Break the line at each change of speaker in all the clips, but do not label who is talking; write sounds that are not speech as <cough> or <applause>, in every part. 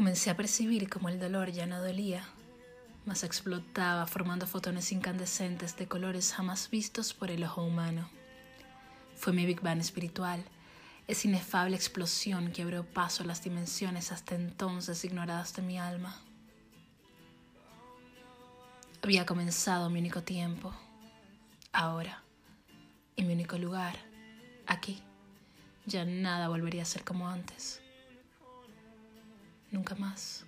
Comencé a percibir como el dolor ya no dolía, mas explotaba formando fotones incandescentes de colores jamás vistos por el ojo humano. Fue mi Big Bang espiritual, esa inefable explosión que abrió paso a las dimensiones hasta entonces ignoradas de mi alma. Había comenzado mi único tiempo, ahora, en mi único lugar, aquí. Ya nada volvería a ser como antes nunca más.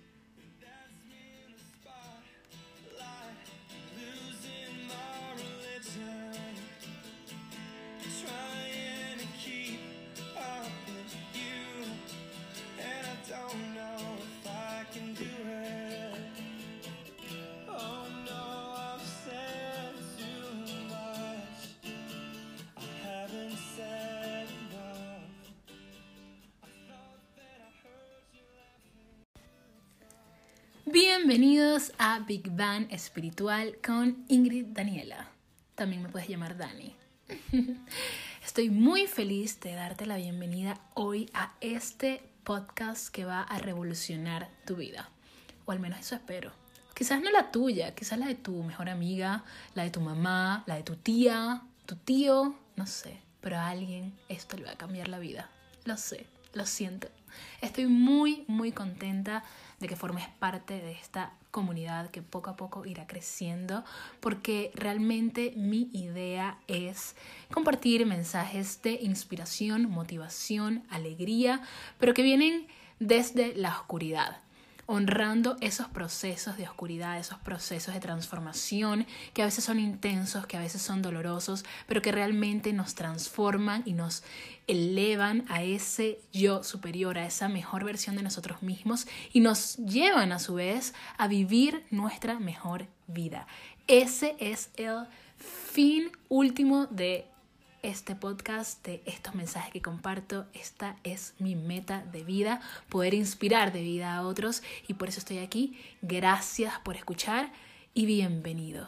Bienvenidos a Big Bang Espiritual con Ingrid Daniela. También me puedes llamar Dani. <laughs> Estoy muy feliz de darte la bienvenida hoy a este podcast que va a revolucionar tu vida. O al menos eso espero. Quizás no la tuya, quizás la de tu mejor amiga, la de tu mamá, la de tu tía, tu tío, no sé. Pero a alguien esto le va a cambiar la vida. Lo sé, lo siento. Estoy muy, muy contenta de que formes parte de esta comunidad que poco a poco irá creciendo, porque realmente mi idea es compartir mensajes de inspiración, motivación, alegría, pero que vienen desde la oscuridad honrando esos procesos de oscuridad, esos procesos de transformación que a veces son intensos, que a veces son dolorosos, pero que realmente nos transforman y nos elevan a ese yo superior, a esa mejor versión de nosotros mismos y nos llevan a su vez a vivir nuestra mejor vida. Ese es el fin último de este podcast, de estos mensajes que comparto. Esta es mi meta de vida, poder inspirar de vida a otros y por eso estoy aquí. Gracias por escuchar y bienvenido.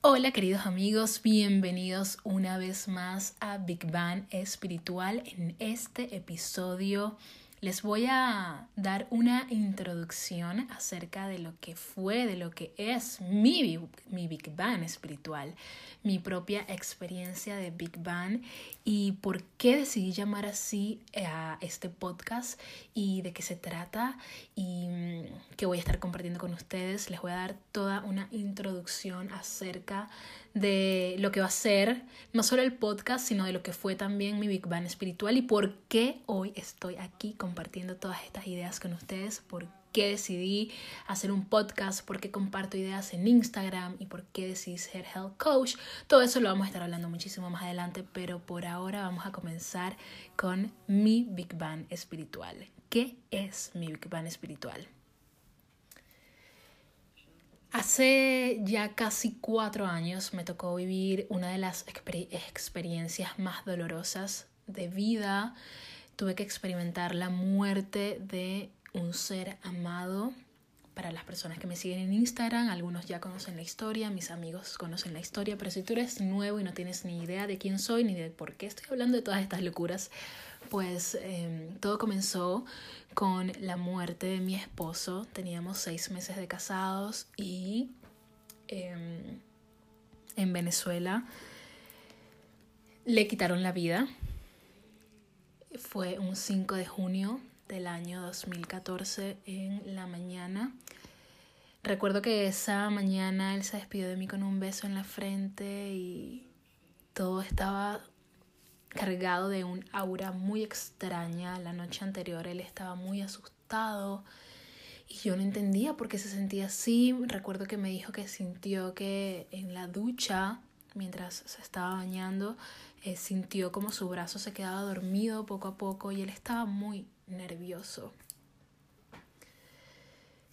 Hola queridos amigos, bienvenidos una vez más a Big Bang Espiritual. En este episodio les voy a dar una introducción acerca de lo que fue, de lo que es mi, mi Big Bang espiritual, mi propia experiencia de Big Bang y por qué decidí llamar así a este podcast y de qué se trata y mm, que voy a estar compartiendo con ustedes. Les voy a dar toda una introducción acerca de lo que va a ser no solo el podcast, sino de lo que fue también mi Big Bang espiritual y por qué hoy estoy aquí compartiendo todas estas ideas con ustedes, por qué decidí hacer un podcast, por qué comparto ideas en Instagram y por qué decidí ser health coach. Todo eso lo vamos a estar hablando muchísimo más adelante, pero por ahora vamos a comenzar con mi Big Bang espiritual. ¿Qué es mi Big Bang espiritual? Hace ya casi cuatro años me tocó vivir una de las experiencias más dolorosas de vida. Tuve que experimentar la muerte de un ser amado. Para las personas que me siguen en Instagram, algunos ya conocen la historia, mis amigos conocen la historia, pero si tú eres nuevo y no tienes ni idea de quién soy ni de por qué estoy hablando de todas estas locuras, pues em, todo comenzó con la muerte de mi esposo. Teníamos seis meses de casados y em, en Venezuela le quitaron la vida. Fue un 5 de junio del año 2014 en la mañana. Recuerdo que esa mañana él se despidió de mí con un beso en la frente y todo estaba cargado de un aura muy extraña. La noche anterior él estaba muy asustado y yo no entendía por qué se sentía así. Recuerdo que me dijo que sintió que en la ducha, mientras se estaba bañando, eh, sintió como su brazo se quedaba dormido poco a poco y él estaba muy nervioso.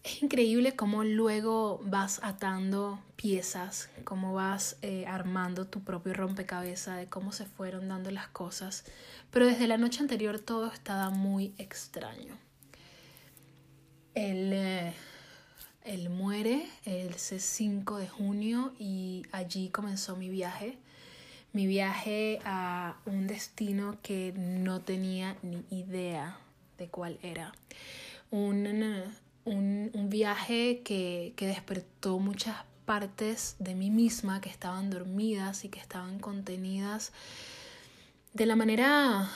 Es increíble cómo luego vas atando piezas, cómo vas eh, armando tu propio rompecabezas, de cómo se fueron dando las cosas. Pero desde la noche anterior todo estaba muy extraño. Él, eh, él muere el 5 de junio y allí comenzó mi viaje. Mi viaje a un destino que no tenía ni idea de cuál era. Un, un, un viaje que, que despertó muchas partes de mí misma que estaban dormidas y que estaban contenidas de la manera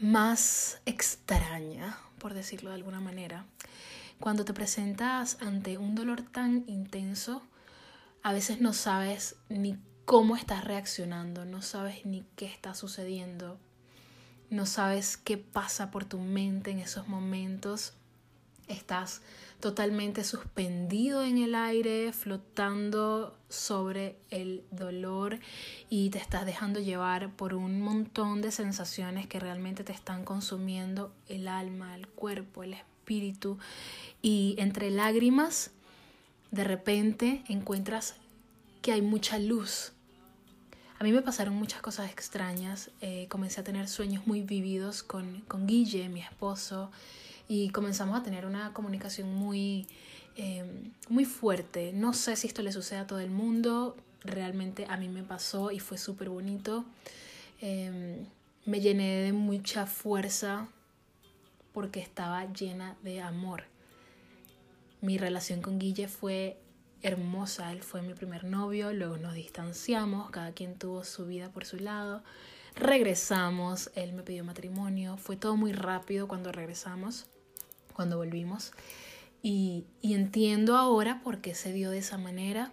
más extraña, por decirlo de alguna manera. Cuando te presentas ante un dolor tan intenso, a veces no sabes ni cómo estás reaccionando, no sabes ni qué está sucediendo, no sabes qué pasa por tu mente en esos momentos. Estás totalmente suspendido en el aire, flotando sobre el dolor y te estás dejando llevar por un montón de sensaciones que realmente te están consumiendo el alma, el cuerpo, el espíritu y entre lágrimas de repente encuentras que hay mucha luz. A mí me pasaron muchas cosas extrañas. Eh, comencé a tener sueños muy vividos con, con Guille, mi esposo, y comenzamos a tener una comunicación muy, em, muy fuerte. No sé si esto le sucede a todo el mundo, realmente a mí me pasó y fue súper bonito. Em, me llené de mucha fuerza porque estaba llena de amor. Mi relación con Guille fue hermosa, él fue mi primer novio, luego nos distanciamos, cada quien tuvo su vida por su lado, regresamos, él me pidió matrimonio, fue todo muy rápido cuando regresamos cuando volvimos. Y, entiendo ahora por qué se dio de esa manera.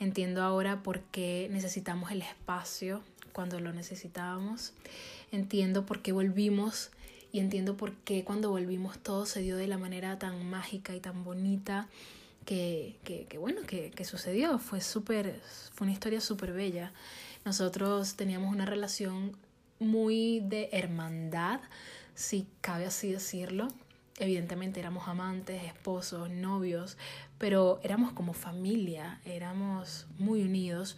Entiendo ahora por qué necesitamos el espacio cuando lo necesitábamos. Entiendo por qué volvimos y entiendo por qué cuando volvimos todo se dio de la manera tan mágica y tan bonita que, que, que bueno, que, que, sucedió. Fue súper, fue una historia súper bella. Nosotros teníamos una relación muy de hermandad, si cabe así decirlo. Evidentemente éramos amantes, esposos, novios, pero éramos como familia, éramos muy unidos.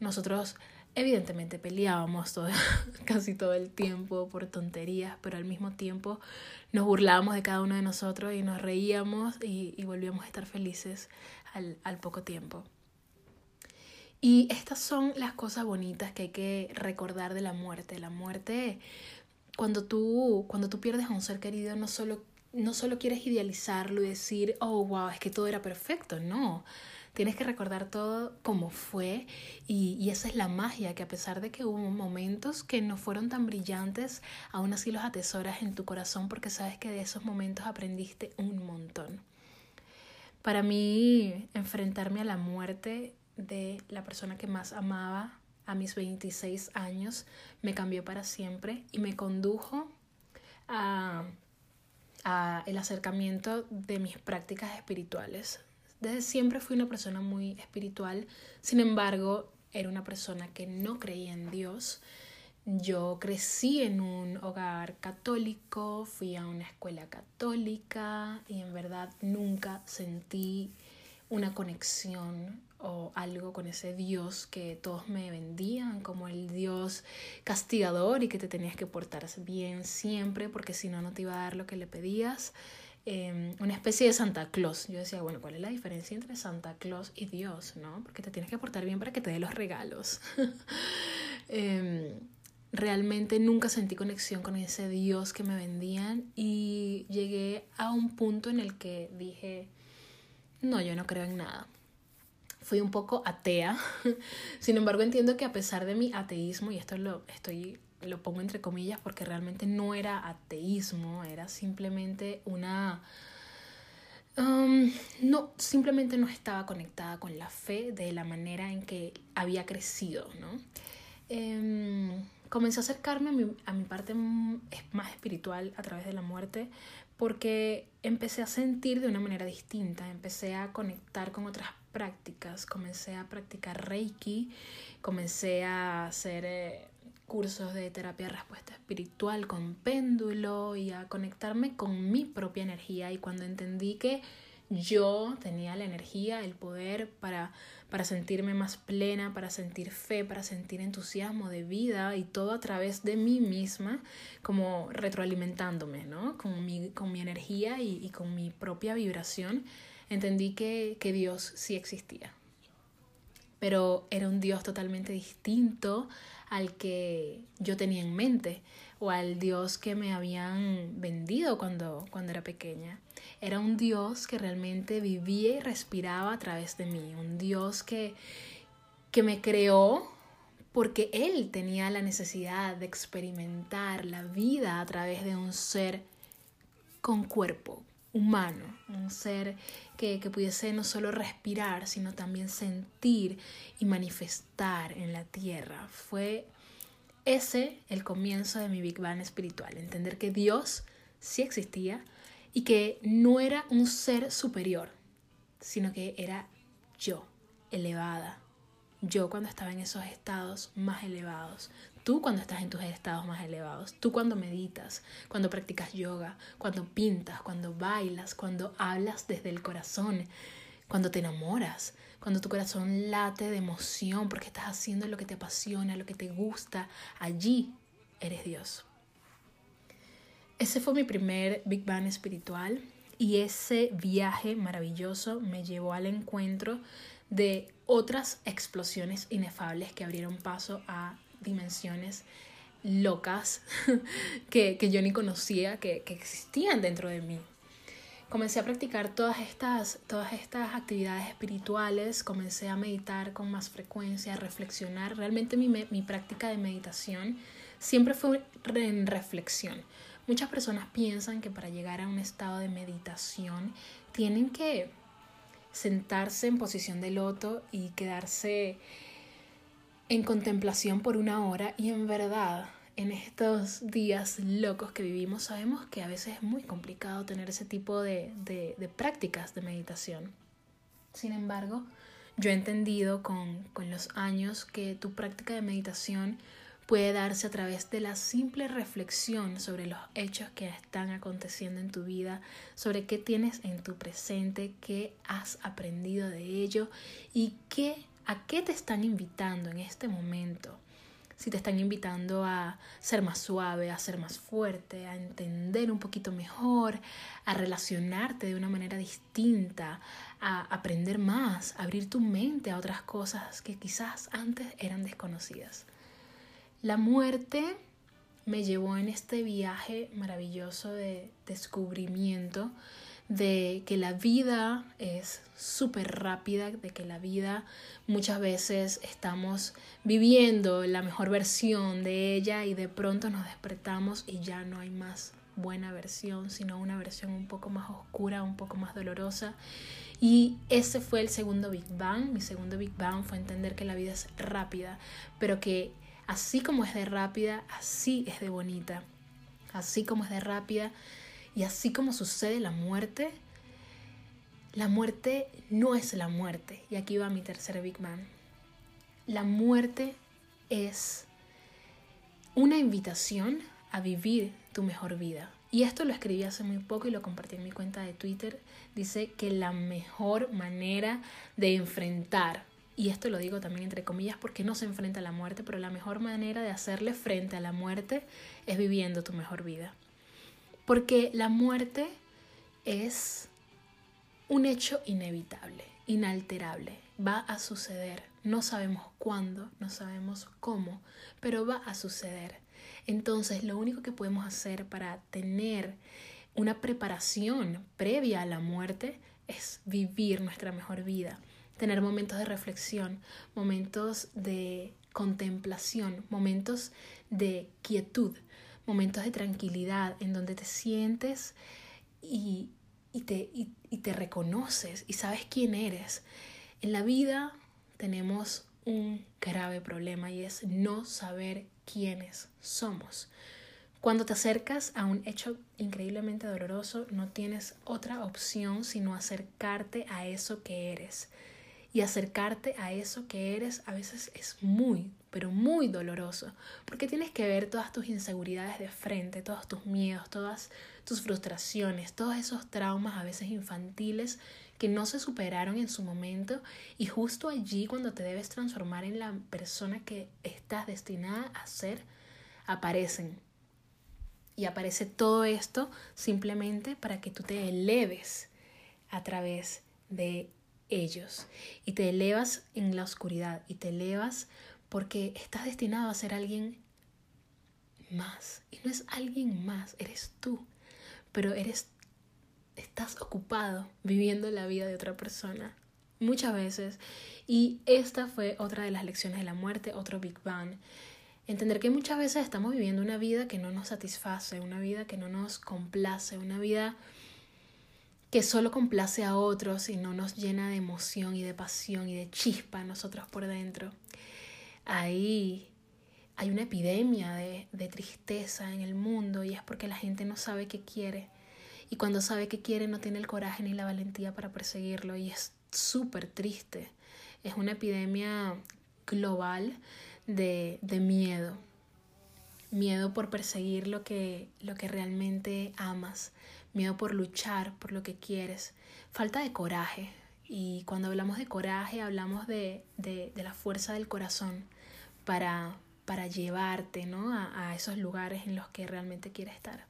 Nosotros evidentemente peleábamos todo, <laughs> casi todo el tiempo por tonterías, pero al mismo tiempo nos burlábamos de cada uno de nosotros y nos reíamos y, y volvíamos a estar felices al, al poco tiempo. Y estas son las cosas bonitas que hay que recordar de la muerte. La muerte, cuando tú, cuando tú pierdes a un ser querido, no solo no solo quieres idealizarlo y decir, oh, wow, es que todo era perfecto, no. Tienes que recordar todo como fue y, esa es la magia, que a pesar de que hubo momentos que no fueron tan brillantes, aún así los atesoras en tu corazón porque sabes que de esos momentos aprendiste un montón. Para mí, enfrentarme a la muerte de la persona que más amaba a mis 26 años me cambió para siempre y me condujo a a el acercamiento de mis prácticas espirituales. Desde siempre fui una persona muy espiritual, sin embargo, era una persona que no creía en Dios. Yo crecí en un hogar católico, fui a una escuela católica y en verdad nunca sentí una conexión o algo con ese Dios que todos me vendían como el Dios castigador y que te tenías que portar bien siempre porque si no no te iba a dar lo que le pedías. Eh, una especie de Santa Claus. Yo decía, bueno, ¿cuál es la diferencia entre Santa Claus y Dios? ¿no? Porque te tienes que portar bien para que te dé los regalos. <laughs> eh, realmente nunca sentí conexión con ese Dios que me vendían y llegué a un punto en el que dije, no, yo no creo en nada fui un poco atea. <laughs> Sin embargo, entiendo que a pesar de mi ateísmo, y esto lo estoy lo pongo entre comillas porque realmente no era ateísmo, era simplemente una um, no, simplemente no estaba conectada con la fe de la manera en que había crecido, ¿no? Um, comencé a acercarme a mi, a mi parte más espiritual a través de la muerte porque empecé a sentir de una manera distinta, empecé a conectar con otras prácticas, comencé a practicar Reiki, comencé a hacer eh, cursos de terapia de respuesta espiritual con péndulo y a conectarme con mi propia energía y cuando entendí que yo tenía la energía, el poder para, para sentirme más plena, para sentir fe, para sentir entusiasmo de vida y todo a través de mí misma, como retroalimentándome, ¿no? Con mi, con mi energía y, y con mi propia vibración entendí que, que Dios sí existía. Pero era un Dios totalmente distinto al que yo tenía en mente o al Dios que me habían vendido cuando, cuando era pequeña. Era un Dios que realmente vivía y respiraba a través de mí, un Dios que, que me creó porque Él tenía la necesidad de experimentar la vida a través de un ser con cuerpo, humano, un ser que, pudiese no solo respirar, sino también sentir y manifestar en la tierra. Fue ese el comienzo de mi Big Bang espiritual, entender que Dios sí existía y que no era un ser superior, sino que era yo, elevada. Yo cuando estaba en esos estados más elevados, Tú cuando estás en tus estados más elevados, tú cuando meditas, cuando practicas yoga, cuando pintas, cuando bailas, cuando hablas desde el corazón, cuando te enamoras, cuando tu corazón late de emoción porque estás haciendo lo que te apasiona, lo que te gusta, allí eres Dios. Ese fue mi primer Big Bang espiritual y ese viaje maravilloso me llevó al encuentro de otras explosiones inefables que abrieron paso a dimensiones locas <laughs> que, yo ni conocía que, existían dentro de mí. Comencé a practicar todas estas, todas estas actividades espirituales, comencé a meditar con más frecuencia, a reflexionar. Realmente mi, mi práctica de meditación siempre fue en reflexión. Muchas personas piensan que para llegar a un estado de meditación tienen que sentarse en posición de loto y quedarse en contemplación por una hora y en verdad en estos días locos que vivimos sabemos que a veces es muy complicado tener ese tipo de, de, prácticas de meditación. Sin embargo, yo he entendido con, con los años que tu práctica de meditación puede darse a través de la simple reflexión sobre los hechos que están aconteciendo en tu vida, sobre qué tienes en tu presente, qué has aprendido de ello y qué ¿A qué te están invitando en este momento? Si te están invitando a ser más suave, a ser más fuerte, a entender un poquito mejor, a relacionarte de una manera distinta, a aprender más, a abrir tu mente a otras cosas que quizás antes eran desconocidas. La muerte me llevó en este viaje maravilloso de descubrimiento de que la vida es súper rápida, de que la vida muchas veces estamos viviendo la mejor versión de ella y de pronto nos despertamos y ya no hay más buena versión, sino una versión un poco más oscura, un poco más dolorosa. Y ese fue el segundo Big Bang. Mi segundo Big Bang fue entender que la vida es rápida, pero que así como es de rápida, así es de bonita. Así como es de rápida, y así como sucede la muerte, la muerte no es la muerte. Y aquí va mi tercer Big Man. La muerte es una invitación a vivir tu mejor vida. Y esto lo escribí hace muy poco y lo compartí en mi cuenta de Twitter. Dice que la mejor manera de enfrentar, y esto lo digo también entre comillas porque no se enfrenta a la muerte, pero la mejor manera de hacerle frente a la muerte es viviendo tu mejor vida. Porque la muerte es un hecho inevitable, inalterable. Va a suceder. No sabemos cuándo, no sabemos cómo, pero va a suceder. Entonces, lo único que podemos hacer para tener una preparación previa a la muerte es vivir nuestra mejor vida, tener momentos de reflexión, momentos de contemplación, momentos de quietud, momentos de tranquilidad en donde te sientes y, te, y te reconoces y sabes quién eres. En la vida tenemos un grave problema y es no saber quiénes somos. Cuando te acercas a un hecho increíblemente doloroso, no tienes otra opción sino acercarte a eso que eres. Y acercarte a eso que eres a veces es muy, pero muy doloroso, porque tienes que ver todas tus inseguridades de frente, todos tus miedos, todas tus frustraciones, todos esos traumas a veces infantiles que no se superaron en su momento y justo allí cuando te debes transformar en la persona que estás destinada a ser, aparecen. Y aparece todo esto simplemente para que tú te eleves a través de ellos y te elevas en la oscuridad y te elevas porque estás destinado a ser alguien más. Y no es alguien más, eres tú. Pero eres estás ocupado viviendo la vida de otra persona muchas veces. Y esta fue otra de las lecciones de la muerte, otro Big Bang. Entender que muchas veces estamos viviendo una vida que no nos satisface, una vida que no nos complace, una vida que solo complace a otros y no nos llena de emoción y de pasión y de chispa a nosotros por dentro. Ahí hay una epidemia de, de tristeza en el mundo y es porque la gente no sabe qué quiere. Y cuando sabe qué quiere no tiene el coraje ni la valentía para perseguirlo y es súper triste. Es una epidemia global de, de, miedo. Miedo por perseguir lo que, lo que realmente amas. Miedo por luchar por lo que quieres. Falta de coraje. Y cuando hablamos de coraje, hablamos de, de, de la fuerza del corazón para, para llevarte ¿no? a, a esos lugares en los que realmente quieres estar.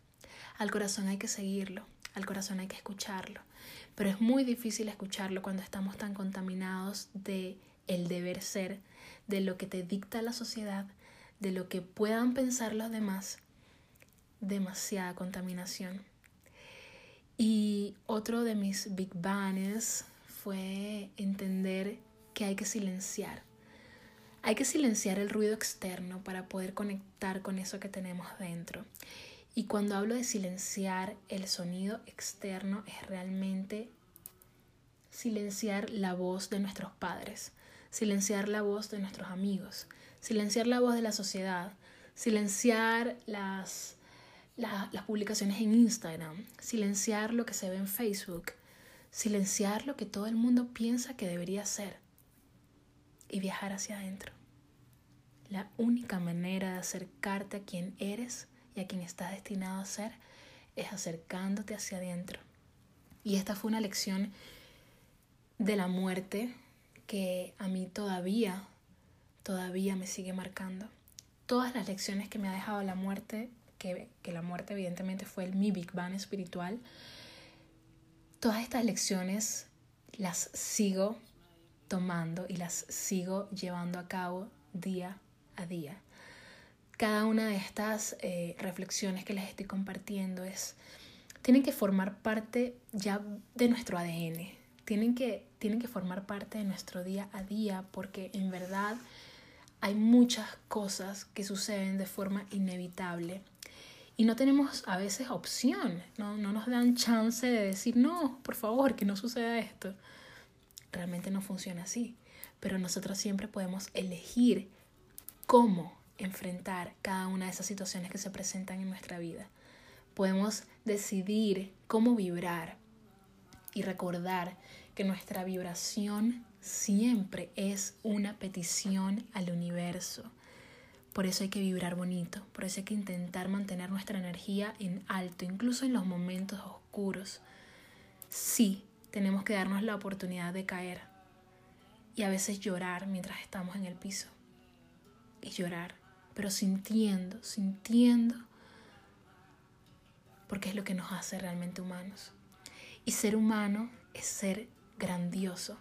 Al corazón hay que seguirlo, al corazón hay que escucharlo. Pero es muy difícil escucharlo cuando estamos tan contaminados de el deber ser, de lo que te dicta la sociedad, de lo que puedan pensar los demás. Demasiada contaminación. Y otro de mis big bangs fue entender que hay que silenciar. Hay que silenciar el ruido externo para poder conectar con eso que tenemos dentro. Y cuando hablo de silenciar el sonido externo es realmente silenciar la voz de nuestros padres, silenciar la voz de nuestros amigos, silenciar la voz de la sociedad, silenciar las, las publicaciones en Instagram, silenciar lo que se ve en Facebook, silenciar lo que todo el mundo piensa que debería ser y viajar hacia adentro. La única manera de acercarte a quien eres y a quien estás destinado a ser es acercándote hacia adentro. Y esta fue una lección de la muerte que a mí todavía, todavía me sigue marcando. Todas las lecciones que me ha dejado la muerte, que, que la muerte evidentemente fue el mi Big Bang espiritual, todas estas lecciones las sigo tomando y las sigo llevando a cabo día a día. Cada una de estas eh, reflexiones que les estoy compartiendo es, tienen que formar parte ya de nuestro ADN, tienen que, tienen que formar parte de nuestro día a día porque en verdad hay muchas cosas que suceden de forma inevitable y no tenemos a veces opción, no, no nos dan chance de decir, no, por favor, que no suceda esto. Realmente no funciona así, pero nosotros siempre podemos elegir cómo enfrentar cada una de esas situaciones que se presentan en nuestra vida. Podemos decidir cómo vibrar y recordar que nuestra vibración siempre es una petición al universo. Por eso hay que vibrar bonito, por eso hay que intentar mantener nuestra energía en alto, incluso en los momentos oscuros. Sí, tenemos que darnos la oportunidad de caer y a veces llorar mientras estamos en el piso. Y llorar pero sintiendo, sintiendo, porque es lo que nos hace realmente humanos. Y ser humano es ser grandioso.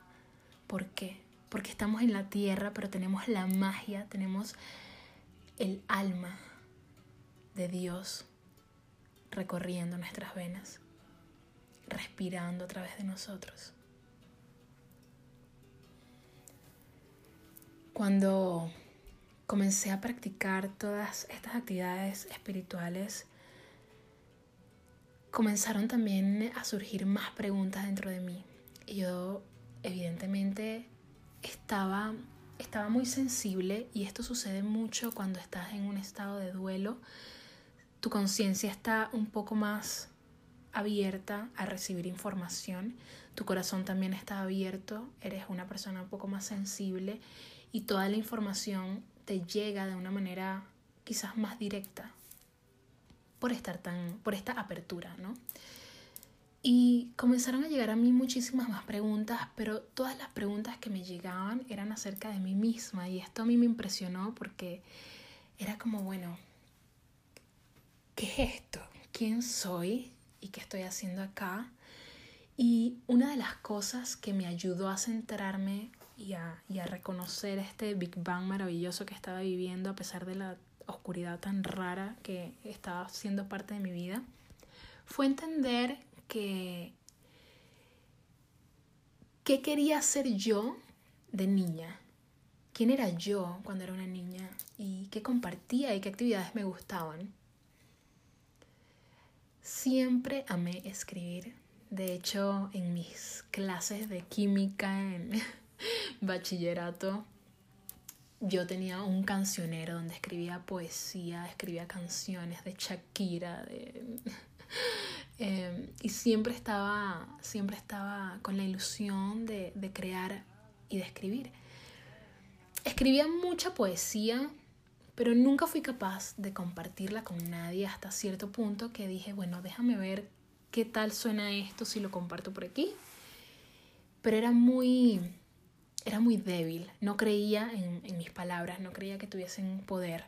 ¿Por qué? Porque estamos en la tierra, pero tenemos la magia, tenemos el alma de Dios recorriendo nuestras venas, respirando a través de nosotros. Cuando comencé a practicar todas estas actividades espirituales, comenzaron también a surgir más preguntas dentro de mí. Y yo evidentemente estaba, estaba muy sensible y esto sucede mucho cuando estás en un estado de duelo. Tu conciencia está un poco más abierta a recibir información, tu corazón también está abierto, eres una persona un poco más sensible y toda la información te llega de una manera quizás más directa por estar tan por esta apertura, ¿no? Y comenzaron a llegar a mí muchísimas más preguntas, pero todas las preguntas que me llegaban eran acerca de mí misma y esto a mí me impresionó porque era como, bueno, ¿qué es esto? ¿Quién soy? ¿Y qué estoy haciendo acá? Y una de las cosas que me ayudó a centrarme y a, y a reconocer este Big Bang maravilloso que estaba viviendo a pesar de la oscuridad tan rara que estaba siendo parte de mi vida, fue entender que qué quería ser yo de niña, quién era yo cuando era una niña y qué compartía y qué actividades me gustaban. Siempre amé escribir. De hecho, en mis clases de química en <laughs> bachillerato, yo tenía un cancionero donde escribía poesía, escribía canciones de Shakira, de... <laughs> Em, y siempre estaba, siempre estaba con la ilusión de, de crear y de escribir. Escribía mucha poesía, pero nunca fui capaz de compartirla con nadie hasta cierto punto que dije, bueno, déjame ver qué tal suena esto si lo comparto por aquí. Pero era muy, era muy débil, no creía en, en mis palabras, no creía que tuviesen poder.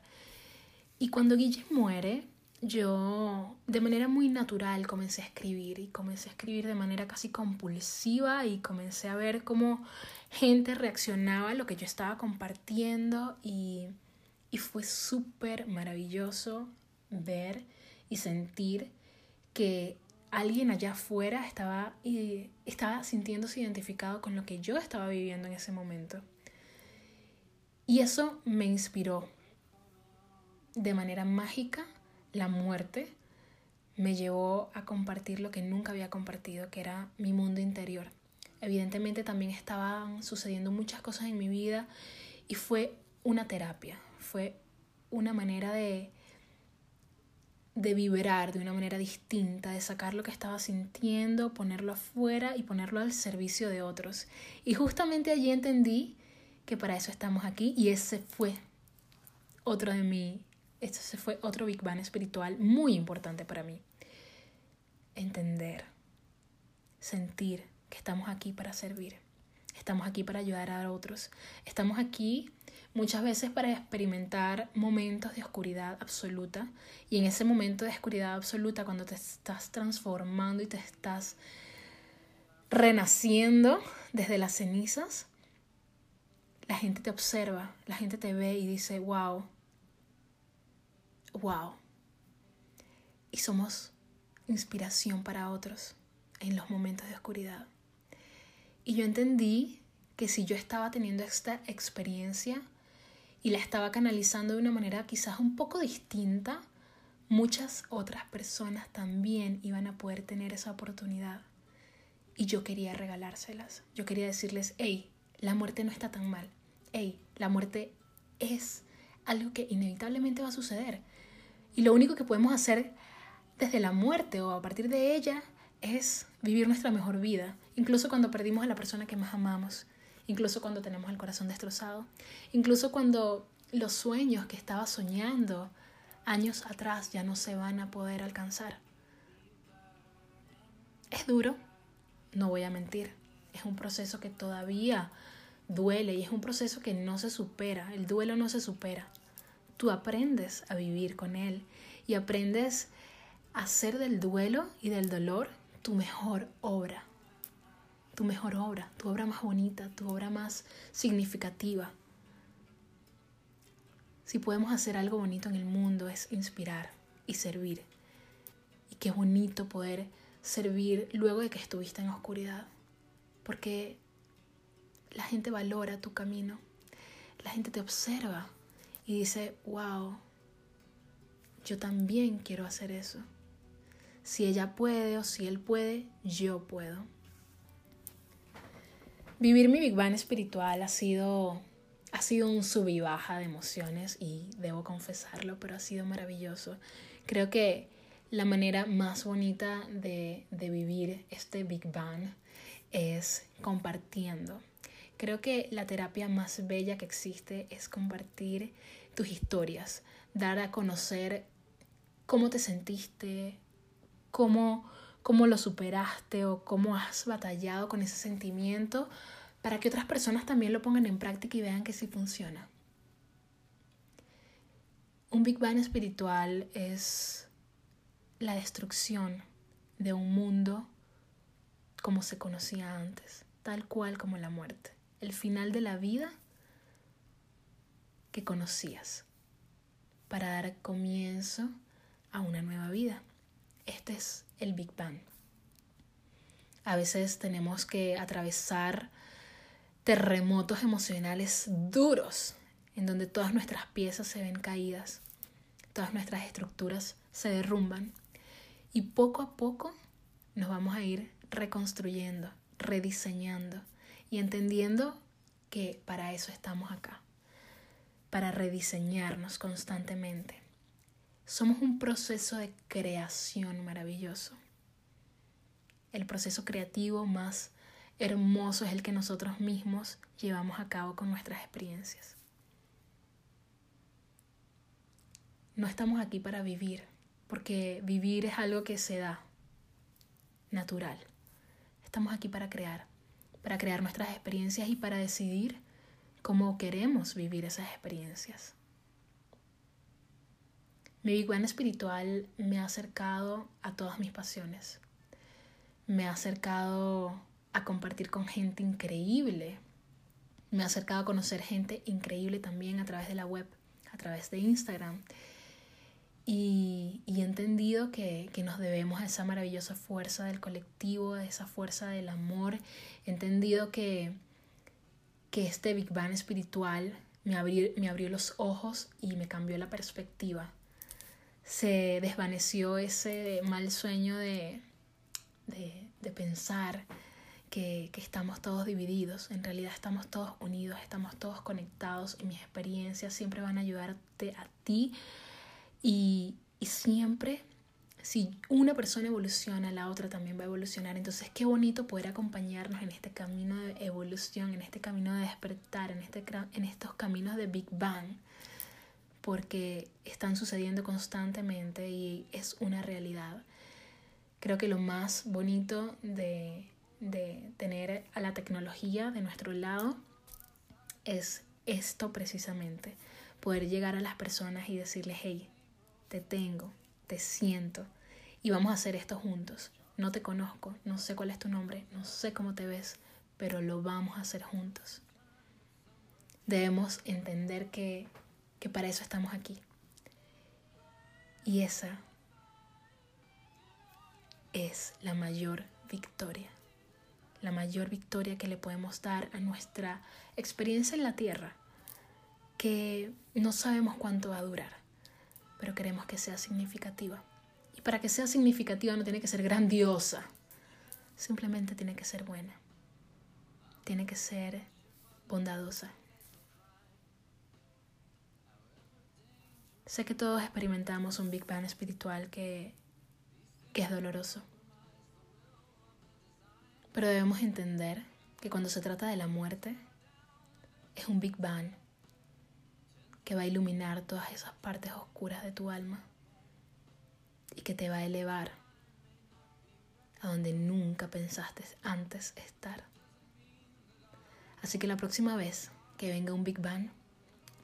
Y cuando Guille muere, yo de manera muy natural comencé a escribir y comencé a escribir de manera casi compulsiva y comencé a ver cómo gente reaccionaba a lo que yo estaba compartiendo y, y fue súper maravilloso ver y sentir que alguien allá afuera estaba, y estaba sintiéndose identificado con lo que yo estaba viviendo en ese momento. Y eso me inspiró de manera mágica la muerte me llevó a compartir lo que nunca había compartido, que era mi mundo interior. Evidentemente también estaban sucediendo muchas cosas en mi vida y fue una terapia, fue una manera de, de vibrar de una manera distinta, de sacar lo que estaba sintiendo, ponerlo afuera y ponerlo al servicio de otros. Y justamente allí entendí que para eso estamos aquí y ese fue otro de mi este fue otro Big Bang espiritual muy importante para mí. Entender, sentir que estamos aquí para servir, estamos aquí para ayudar a otros, estamos aquí muchas veces para experimentar momentos de oscuridad absoluta. Y en ese momento de oscuridad absoluta cuando te estás transformando y te estás renaciendo desde las cenizas, la gente te observa, la gente te ve y dice, wow, wow. Y somos inspiración para otros en los momentos de oscuridad. Y yo entendí que si yo estaba teniendo esta experiencia y la estaba canalizando de una manera quizás un poco distinta, muchas otras personas también iban a poder tener esa oportunidad. Y yo quería regalárselas. Yo quería decirles, hey, la muerte no está tan mal. Hey, la muerte es algo que inevitablemente va a suceder. Y lo único que podemos hacer desde la muerte o a partir de ella es vivir nuestra mejor vida, incluso cuando perdimos a la persona que más amamos, incluso cuando tenemos el corazón destrozado, incluso cuando los sueños que estaba soñando años atrás ya no se van a poder alcanzar. Es duro, no voy a mentir, es un proceso que todavía duele y es un proceso que no se supera, el duelo no se supera, tú aprendes a vivir con él y aprendes a hacer del duelo y del dolor tu mejor obra. Tu mejor obra, tu obra más bonita, tu obra más significativa. Si podemos hacer algo bonito en el mundo es inspirar y servir. Y qué bonito poder servir luego de que estuviste en oscuridad. Porque la gente valora tu camino. La gente te observa y dice, wow, yo también quiero hacer eso. Si ella puede o si él puede, yo puedo. Vivir mi Big Bang espiritual ha sido, ha sido un sub y baja de emociones y debo confesarlo, pero ha sido maravilloso. Creo que la manera más bonita de, de vivir este Big Bang es compartiendo Creo que la terapia más bella que existe es compartir tus historias, dar a conocer cómo te sentiste, cómo, cómo lo superaste o cómo has batallado con ese sentimiento para que otras personas también lo pongan en práctica y vean que sí funciona. Un Big Bang espiritual es la destrucción de un mundo como se conocía antes, tal cual como la muerte, el final de la vida que conocías, para dar comienzo a una nueva vida. Este es el Big Bang. A veces tenemos que atravesar terremotos emocionales duros, en donde todas nuestras piezas se ven caídas, todas nuestras estructuras se derrumban y poco a poco nos vamos a ir reconstruyendo, rediseñando y entendiendo que para eso estamos acá, para rediseñarnos constantemente. Somos un proceso de creación maravilloso. El proceso creativo más hermoso es el que nosotros mismos llevamos a cabo con nuestras experiencias. No estamos aquí para vivir, porque vivir es algo que se da natural. Estamos aquí para crear, para crear nuestras experiencias y para decidir cómo queremos vivir esas experiencias. Mi Big espiritual me ha acercado a todas mis pasiones. Me ha acercado a compartir con gente increíble. Me ha acercado a conocer gente increíble también a través de la web, a través de Instagram. Y, he entendido que, que, nos debemos a esa maravillosa fuerza del colectivo, a esa fuerza del amor. He entendido que, que este Big Bang espiritual me abrió, me abrió los ojos y me cambió la perspectiva. Se desvaneció ese mal sueño de, de, de pensar que, que, estamos todos divididos. En realidad estamos todos unidos, estamos todos conectados y mis experiencias siempre van a ayudarte a ti y, siempre, si una persona evoluciona, la otra también va a evolucionar. Entonces, qué bonito poder acompañarnos en este camino de evolución, en este camino de despertar, en, este, en estos caminos de Big Bang, porque están sucediendo constantemente y es una realidad. Creo que lo más bonito de, de tener a la tecnología de nuestro lado es esto precisamente, poder llegar a las personas y decirles, hey, te tengo, te siento y vamos a hacer esto juntos. No te conozco, no sé cuál es tu nombre, no sé cómo te ves, pero lo vamos a hacer juntos. Debemos entender que, que para eso estamos aquí. Y esa es la mayor victoria. La mayor victoria que le podemos dar a nuestra experiencia en la tierra, que no sabemos cuánto va a durar pero queremos que sea significativa. Y para que sea significativa no tiene que ser grandiosa, simplemente tiene que ser buena, tiene que ser bondadosa. Sé que todos experimentamos un Big Bang espiritual que, que es doloroso, pero debemos entender que cuando se trata de la muerte, es un Big Bang que va a iluminar todas esas partes oscuras de tu alma y que te va a elevar a donde nunca pensaste antes estar. Así que la próxima vez que venga un Big Bang,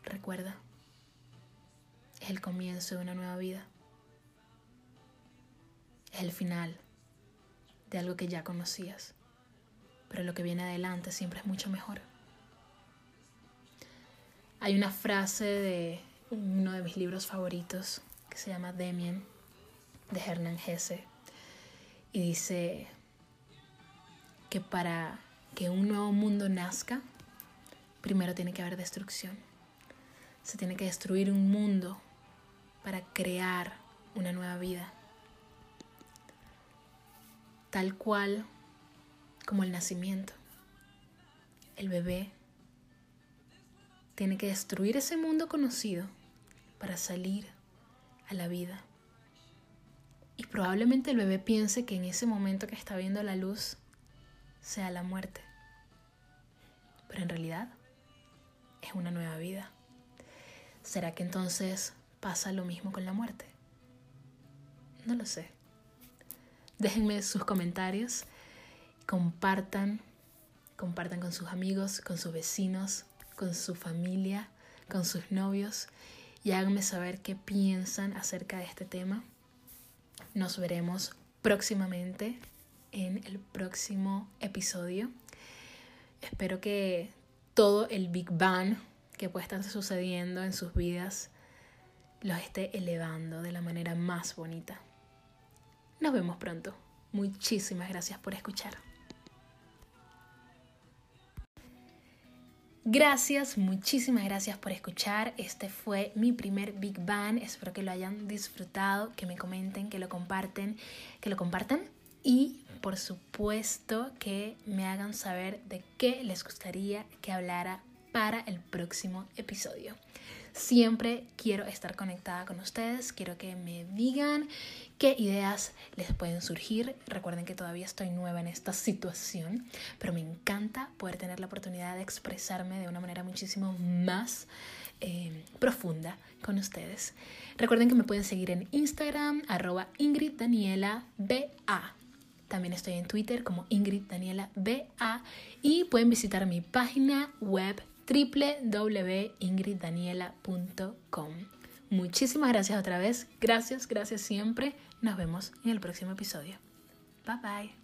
recuerda, es el comienzo de una nueva vida. Es el final de algo que ya conocías, pero lo que viene adelante siempre es mucho mejor. Hay una frase de uno de mis libros favoritos que se llama Demien de Hernán Hesse y dice que para que un nuevo mundo nazca, primero tiene que haber destrucción. Se tiene que destruir un mundo para crear una nueva vida. Tal cual como el nacimiento. El bebé tiene que destruir ese mundo conocido para salir a la vida. Y probablemente el bebé piense que en ese momento que está viendo la luz sea la muerte. Pero en realidad es una nueva vida. ¿Será que entonces pasa lo mismo con la muerte? No lo sé. Déjenme sus comentarios, compartan, compartan con sus amigos, con sus vecinos, con su familia, con sus novios y háganme saber qué piensan acerca de este tema. Nos veremos próximamente en el próximo episodio. Espero que todo el Big Bang que puede estar sucediendo en sus vidas los esté elevando de la manera más bonita. Nos vemos pronto. Muchísimas gracias por escuchar. Gracias, muchísimas gracias por escuchar. Este fue mi primer Big Bang. Espero que lo hayan disfrutado, que me comenten, que lo comparten, que lo compartan y por supuesto que me hagan saber de qué les gustaría que hablara para el próximo episodio. Siempre quiero estar conectada con ustedes, quiero que me digan qué ideas les pueden surgir. Recuerden que todavía estoy nueva en esta situación, pero me encanta poder tener la oportunidad de expresarme de una manera muchísimo más eh, profunda con ustedes. Recuerden que me pueden seguir en Instagram, arroba Ingrid Daniela BA. También estoy en Twitter como Ingrid Daniela BA y pueden visitar mi página web www.ingriddaniela.com. Muchísimas gracias otra vez. Gracias, gracias siempre. Nos vemos en el próximo episodio. Bye bye.